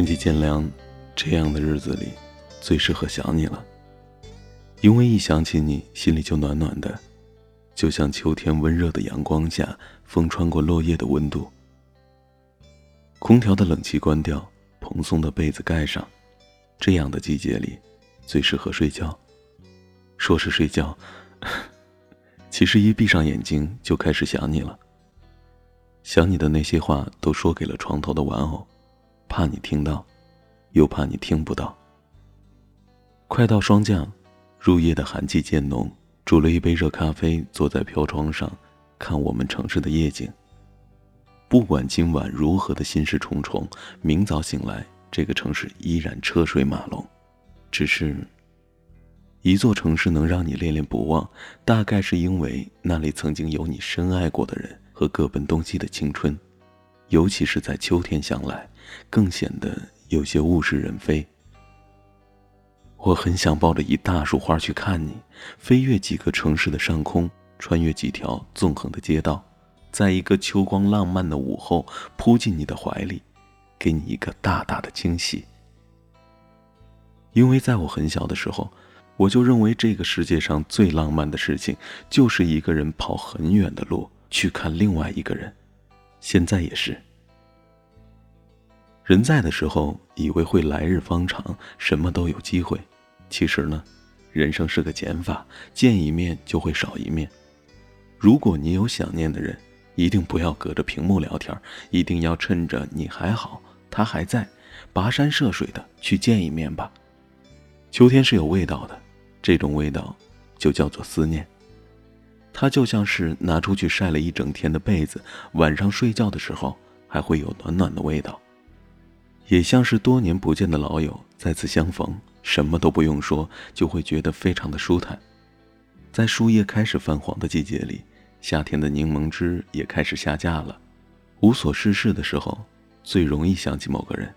天气渐凉，这样的日子里，最适合想你了。因为一想起你，心里就暖暖的，就像秋天温热的阳光下，风穿过落叶的温度。空调的冷气关掉，蓬松的被子盖上，这样的季节里，最适合睡觉。说是睡觉，其实一闭上眼睛就开始想你了。想你的那些话都说给了床头的玩偶，怕你听到，又怕你听不到。快到霜降，入夜的寒气渐浓，煮了一杯热咖啡，坐在飘窗上，看我们城市的夜景。不管今晚如何的心事重重，明早醒来，这个城市依然车水马龙。只是，一座城市能让你恋恋不忘，大概是因为那里曾经有你深爱过的人和各奔东西的青春，尤其是在秋天想来，更显得有些物是人非。我很想抱着一大束花去看你，飞越几个城市的上空，穿越几条纵横的街道。在一个秋光浪漫的午后，扑进你的怀里，给你一个大大的惊喜。因为在我很小的时候，我就认为这个世界上最浪漫的事情，就是一个人跑很远的路去看另外一个人。现在也是。人在的时候，以为会来日方长，什么都有机会。其实呢，人生是个减法，见一面就会少一面。如果你有想念的人，一定不要隔着屏幕聊天，一定要趁着你还好，他还在，跋山涉水的去见一面吧。秋天是有味道的，这种味道就叫做思念。它就像是拿出去晒了一整天的被子，晚上睡觉的时候还会有暖暖的味道。也像是多年不见的老友再次相逢，什么都不用说，就会觉得非常的舒坦。在树叶开始泛黄的季节里。夏天的柠檬汁也开始下架了。无所事事的时候，最容易想起某个人，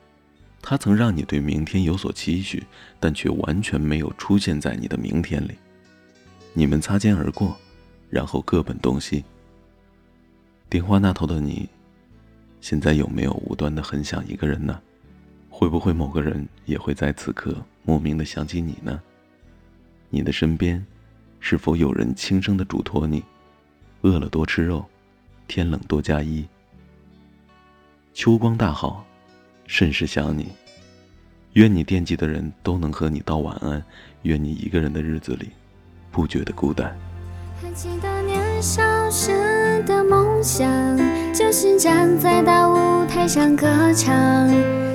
他曾让你对明天有所期许，但却完全没有出现在你的明天里。你们擦肩而过，然后各奔东西。电话那头的你，现在有没有无端的很想一个人呢？会不会某个人也会在此刻莫名的想起你呢？你的身边，是否有人轻声的嘱托你？饿了多吃肉，天冷多加衣。秋光大好，甚是想你。愿你惦记的人都能和你道晚安。愿你一个人的日子里，不觉得孤单。还记得年少时的梦想，就是站在大舞台上歌唱。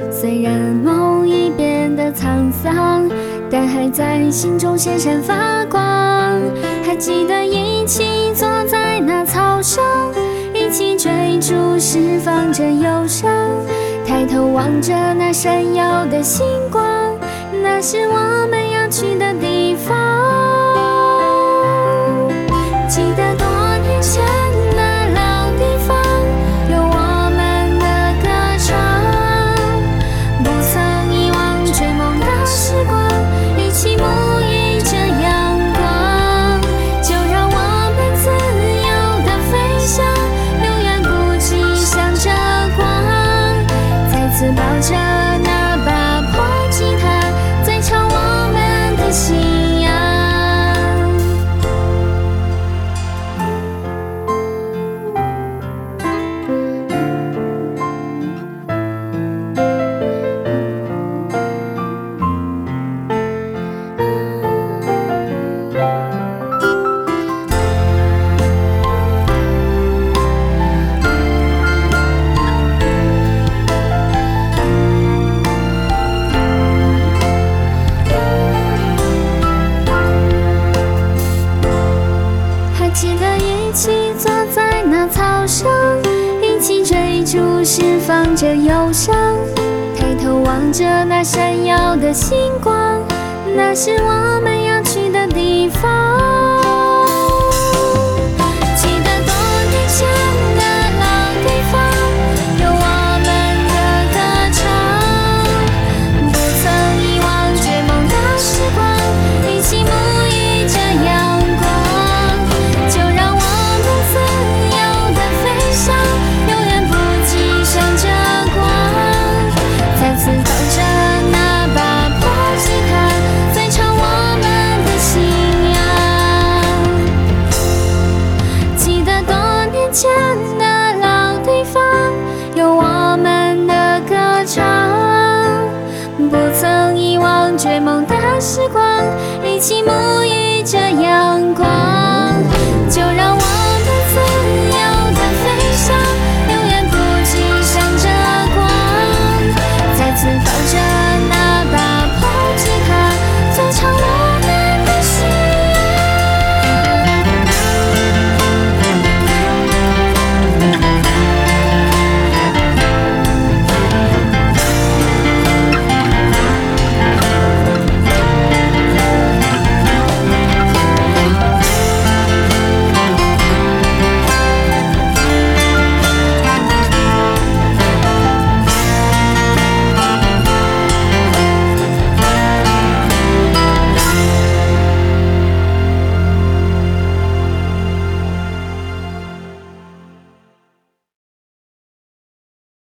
虽然梦已变得沧桑，但还在心中闪闪发光。还记得一起坐在那草上，一起追逐，释放着忧伤。抬头望着那闪耀的星光，那是我放着忧伤，抬头望着那闪耀的星光，那是我们要去的地方。不曾遗忘追梦的时光，一起沐浴着阳光。